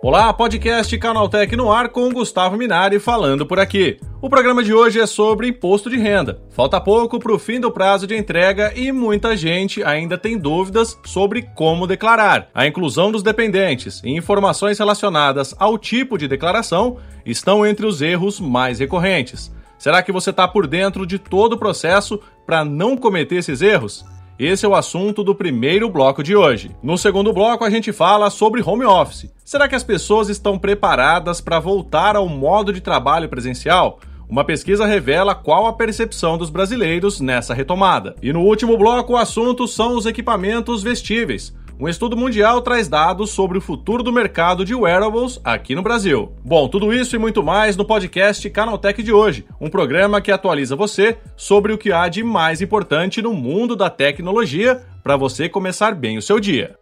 Olá, podcast Canaltech no ar com Gustavo Minari falando por aqui. O programa de hoje é sobre imposto de renda. Falta pouco para o fim do prazo de entrega e muita gente ainda tem dúvidas sobre como declarar. A inclusão dos dependentes e informações relacionadas ao tipo de declaração estão entre os erros mais recorrentes. Será que você está por dentro de todo o processo para não cometer esses erros? Esse é o assunto do primeiro bloco de hoje. No segundo bloco, a gente fala sobre home office. Será que as pessoas estão preparadas para voltar ao modo de trabalho presencial? Uma pesquisa revela qual a percepção dos brasileiros nessa retomada. E no último bloco, o assunto são os equipamentos vestíveis. Um estudo mundial traz dados sobre o futuro do mercado de wearables aqui no Brasil. Bom, tudo isso e muito mais no podcast Canaltech de hoje, um programa que atualiza você sobre o que há de mais importante no mundo da tecnologia para você começar bem o seu dia.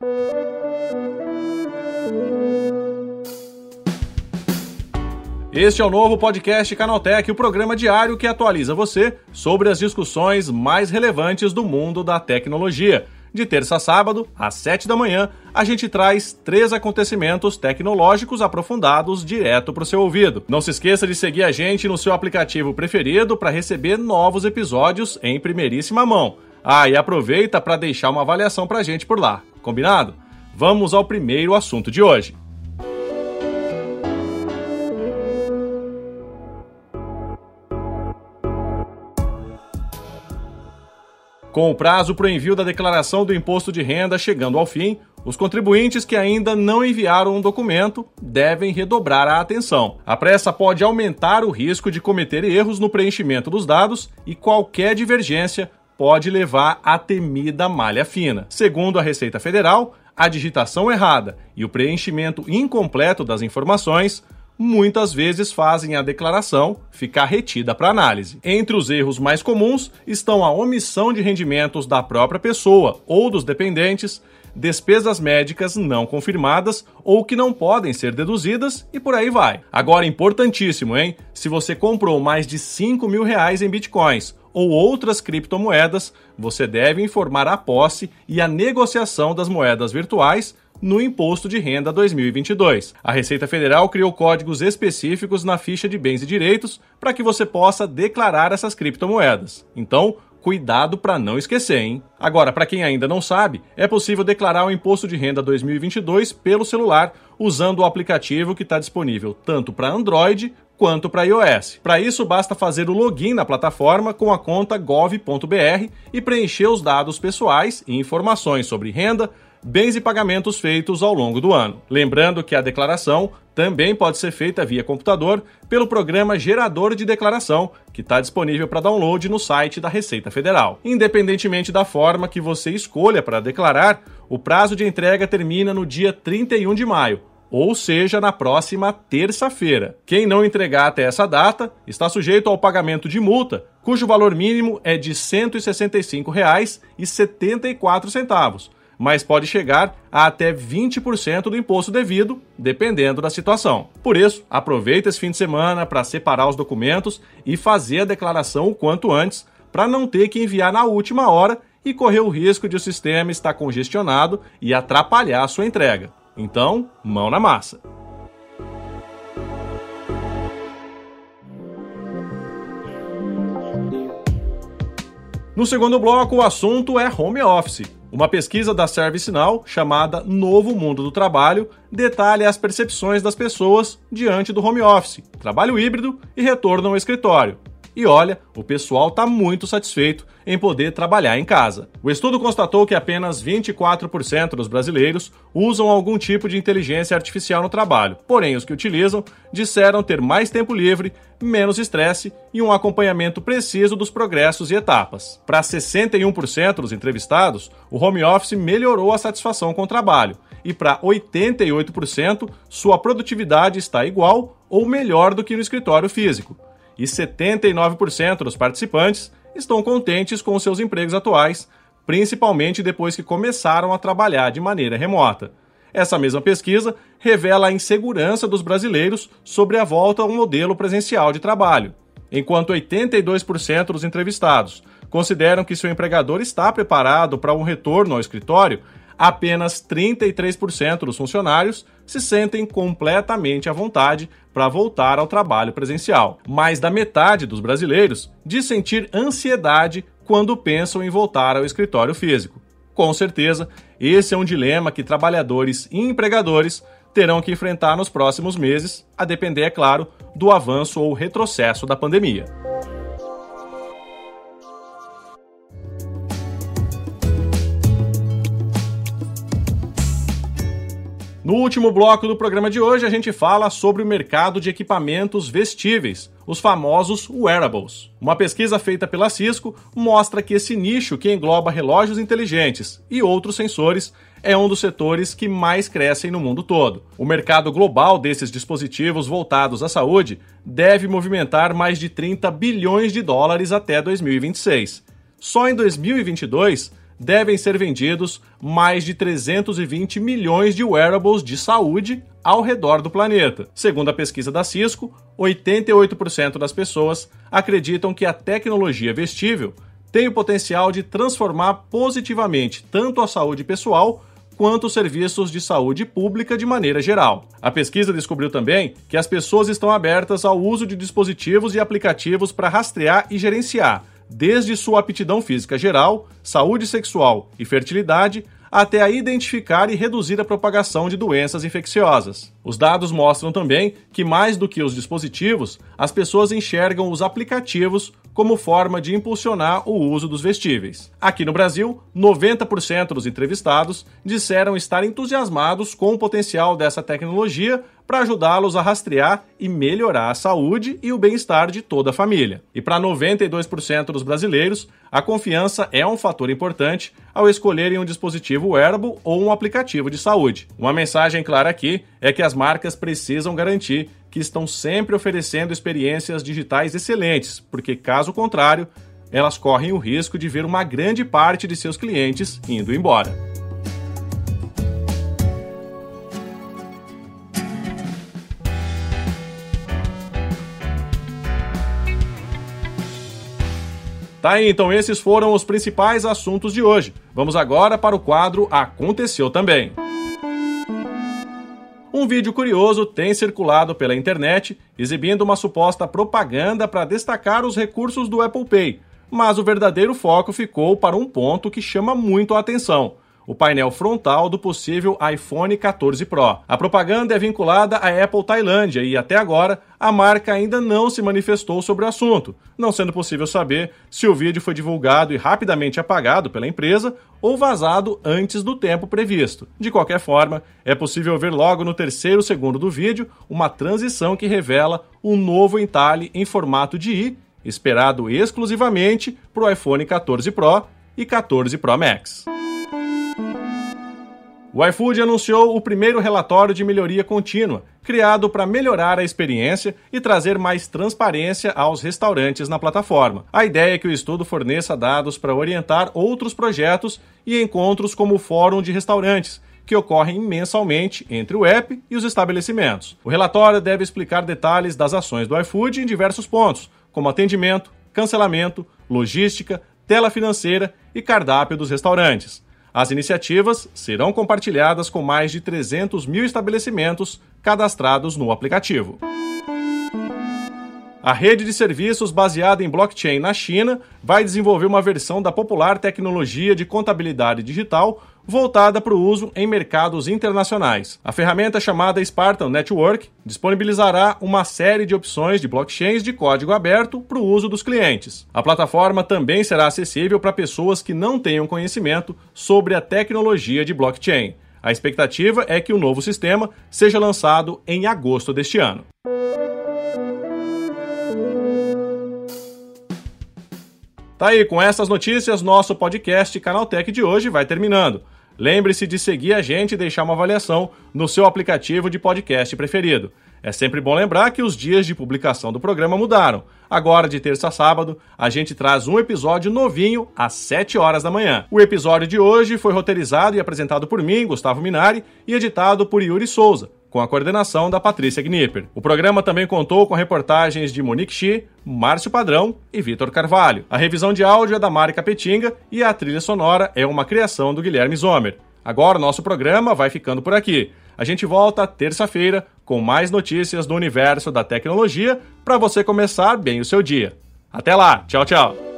Este é o novo podcast Canaltech, o programa diário que atualiza você sobre as discussões mais relevantes do mundo da tecnologia. De terça a sábado, às 7 da manhã, a gente traz três acontecimentos tecnológicos aprofundados direto para o seu ouvido. Não se esqueça de seguir a gente no seu aplicativo preferido para receber novos episódios em primeiríssima mão. Ah, e aproveita para deixar uma avaliação para a gente por lá, combinado? Vamos ao primeiro assunto de hoje. Com o prazo para o envio da declaração do imposto de renda chegando ao fim, os contribuintes que ainda não enviaram um documento devem redobrar a atenção. A pressa pode aumentar o risco de cometer erros no preenchimento dos dados e qualquer divergência pode levar à temida malha fina. Segundo a Receita Federal, a digitação errada e o preenchimento incompleto das informações muitas vezes fazem a declaração ficar retida para análise. Entre os erros mais comuns estão a omissão de rendimentos da própria pessoa ou dos dependentes, despesas médicas não confirmadas ou que não podem ser deduzidas e por aí vai. Agora, importantíssimo, hein? Se você comprou mais de 5 mil reais em bitcoins ou outras criptomoedas, você deve informar a posse e a negociação das moedas virtuais no Imposto de Renda 2022. A Receita Federal criou códigos específicos na ficha de bens e direitos para que você possa declarar essas criptomoedas. Então, cuidado para não esquecer, hein? Agora, para quem ainda não sabe, é possível declarar o Imposto de Renda 2022 pelo celular usando o aplicativo que está disponível tanto para Android quanto para iOS. Para isso, basta fazer o login na plataforma com a conta gov.br e preencher os dados pessoais e informações sobre renda, bens e pagamentos feitos ao longo do ano. Lembrando que a declaração também pode ser feita via computador pelo programa Gerador de Declaração, que está disponível para download no site da Receita Federal. Independentemente da forma que você escolha para declarar, o prazo de entrega termina no dia 31 de maio, ou seja, na próxima terça-feira. Quem não entregar até essa data está sujeito ao pagamento de multa, cujo valor mínimo é de R$ 165,74 mas pode chegar a até 20% do imposto devido, dependendo da situação. Por isso, aproveite esse fim de semana para separar os documentos e fazer a declaração o quanto antes, para não ter que enviar na última hora e correr o risco de o sistema estar congestionado e atrapalhar a sua entrega. Então, mão na massa. No segundo bloco, o assunto é home office. Uma pesquisa da ServiceNow, chamada Novo Mundo do Trabalho, detalha as percepções das pessoas diante do home office, trabalho híbrido e retorno ao escritório. E olha, o pessoal está muito satisfeito em poder trabalhar em casa. O estudo constatou que apenas 24% dos brasileiros usam algum tipo de inteligência artificial no trabalho, porém, os que utilizam disseram ter mais tempo livre, menos estresse e um acompanhamento preciso dos progressos e etapas. Para 61% dos entrevistados, o home office melhorou a satisfação com o trabalho, e para 88%, sua produtividade está igual ou melhor do que no escritório físico e 79% dos participantes estão contentes com seus empregos atuais, principalmente depois que começaram a trabalhar de maneira remota. Essa mesma pesquisa revela a insegurança dos brasileiros sobre a volta ao modelo presencial de trabalho. Enquanto 82% dos entrevistados consideram que se o empregador está preparado para um retorno ao escritório, apenas 33% dos funcionários se sentem completamente à vontade para voltar ao trabalho presencial. Mais da metade dos brasileiros diz sentir ansiedade quando pensam em voltar ao escritório físico. Com certeza, esse é um dilema que trabalhadores e empregadores terão que enfrentar nos próximos meses, a depender, é claro, do avanço ou retrocesso da pandemia. No último bloco do programa de hoje, a gente fala sobre o mercado de equipamentos vestíveis, os famosos wearables. Uma pesquisa feita pela Cisco mostra que esse nicho, que engloba relógios inteligentes e outros sensores, é um dos setores que mais crescem no mundo todo. O mercado global desses dispositivos voltados à saúde deve movimentar mais de 30 bilhões de dólares até 2026. Só em 2022, devem ser vendidos mais de 320 milhões de wearables de saúde ao redor do planeta. Segundo a pesquisa da Cisco, 88% das pessoas acreditam que a tecnologia vestível tem o potencial de transformar positivamente tanto a saúde pessoal quanto os serviços de saúde pública de maneira geral. A pesquisa descobriu também que as pessoas estão abertas ao uso de dispositivos e aplicativos para rastrear e gerenciar desde sua aptidão física geral, saúde sexual e fertilidade, até a identificar e reduzir a propagação de doenças infecciosas. Os dados mostram também que, mais do que os dispositivos, as pessoas enxergam os aplicativos como forma de impulsionar o uso dos vestíveis. Aqui no Brasil, 90% dos entrevistados disseram estar entusiasmados com o potencial dessa tecnologia para ajudá-los a rastrear e melhorar a saúde e o bem-estar de toda a família. E para 92% dos brasileiros, a confiança é um fator importante ao escolherem um dispositivo wearable ou um aplicativo de saúde. Uma mensagem clara aqui é que as marcas precisam garantir que estão sempre oferecendo experiências digitais excelentes, porque caso contrário, elas correm o risco de ver uma grande parte de seus clientes indo embora. Tá aí, então esses foram os principais assuntos de hoje. Vamos agora para o quadro Aconteceu Também. Um vídeo curioso tem circulado pela internet exibindo uma suposta propaganda para destacar os recursos do Apple Pay, mas o verdadeiro foco ficou para um ponto que chama muito a atenção o painel frontal do possível iPhone 14 Pro. A propaganda é vinculada à Apple Tailândia e até agora a marca ainda não se manifestou sobre o assunto, não sendo possível saber se o vídeo foi divulgado e rapidamente apagado pela empresa ou vazado antes do tempo previsto. De qualquer forma, é possível ver logo no terceiro segundo do vídeo uma transição que revela um novo entalhe em formato de i, esperado exclusivamente para o iPhone 14 Pro e 14 Pro Max. O iFood anunciou o primeiro relatório de melhoria contínua, criado para melhorar a experiência e trazer mais transparência aos restaurantes na plataforma. A ideia é que o estudo forneça dados para orientar outros projetos e encontros como o Fórum de Restaurantes, que ocorrem mensalmente entre o app e os estabelecimentos. O relatório deve explicar detalhes das ações do iFood em diversos pontos, como atendimento, cancelamento, logística, tela financeira e cardápio dos restaurantes. As iniciativas serão compartilhadas com mais de 300 mil estabelecimentos cadastrados no aplicativo. A rede de serviços baseada em blockchain na China vai desenvolver uma versão da popular tecnologia de contabilidade digital voltada para o uso em mercados internacionais. A ferramenta chamada Spartan Network disponibilizará uma série de opções de blockchains de código aberto para o uso dos clientes. A plataforma também será acessível para pessoas que não tenham conhecimento sobre a tecnologia de blockchain. A expectativa é que o novo sistema seja lançado em agosto deste ano. Tá aí, com essas notícias, nosso podcast Canaltech de hoje vai terminando. Lembre-se de seguir a gente e deixar uma avaliação no seu aplicativo de podcast preferido. É sempre bom lembrar que os dias de publicação do programa mudaram. Agora, de terça a sábado, a gente traz um episódio novinho às 7 horas da manhã. O episódio de hoje foi roteirizado e apresentado por mim, Gustavo Minari, e editado por Yuri Souza com a coordenação da Patrícia Gnipper. O programa também contou com reportagens de Monique Chi, Márcio Padrão e Vitor Carvalho. A revisão de áudio é da Mari Capetinga e a trilha sonora é uma criação do Guilherme Zomer. Agora o nosso programa vai ficando por aqui. A gente volta terça-feira com mais notícias do universo da tecnologia para você começar bem o seu dia. Até lá, tchau, tchau.